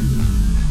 Yeah.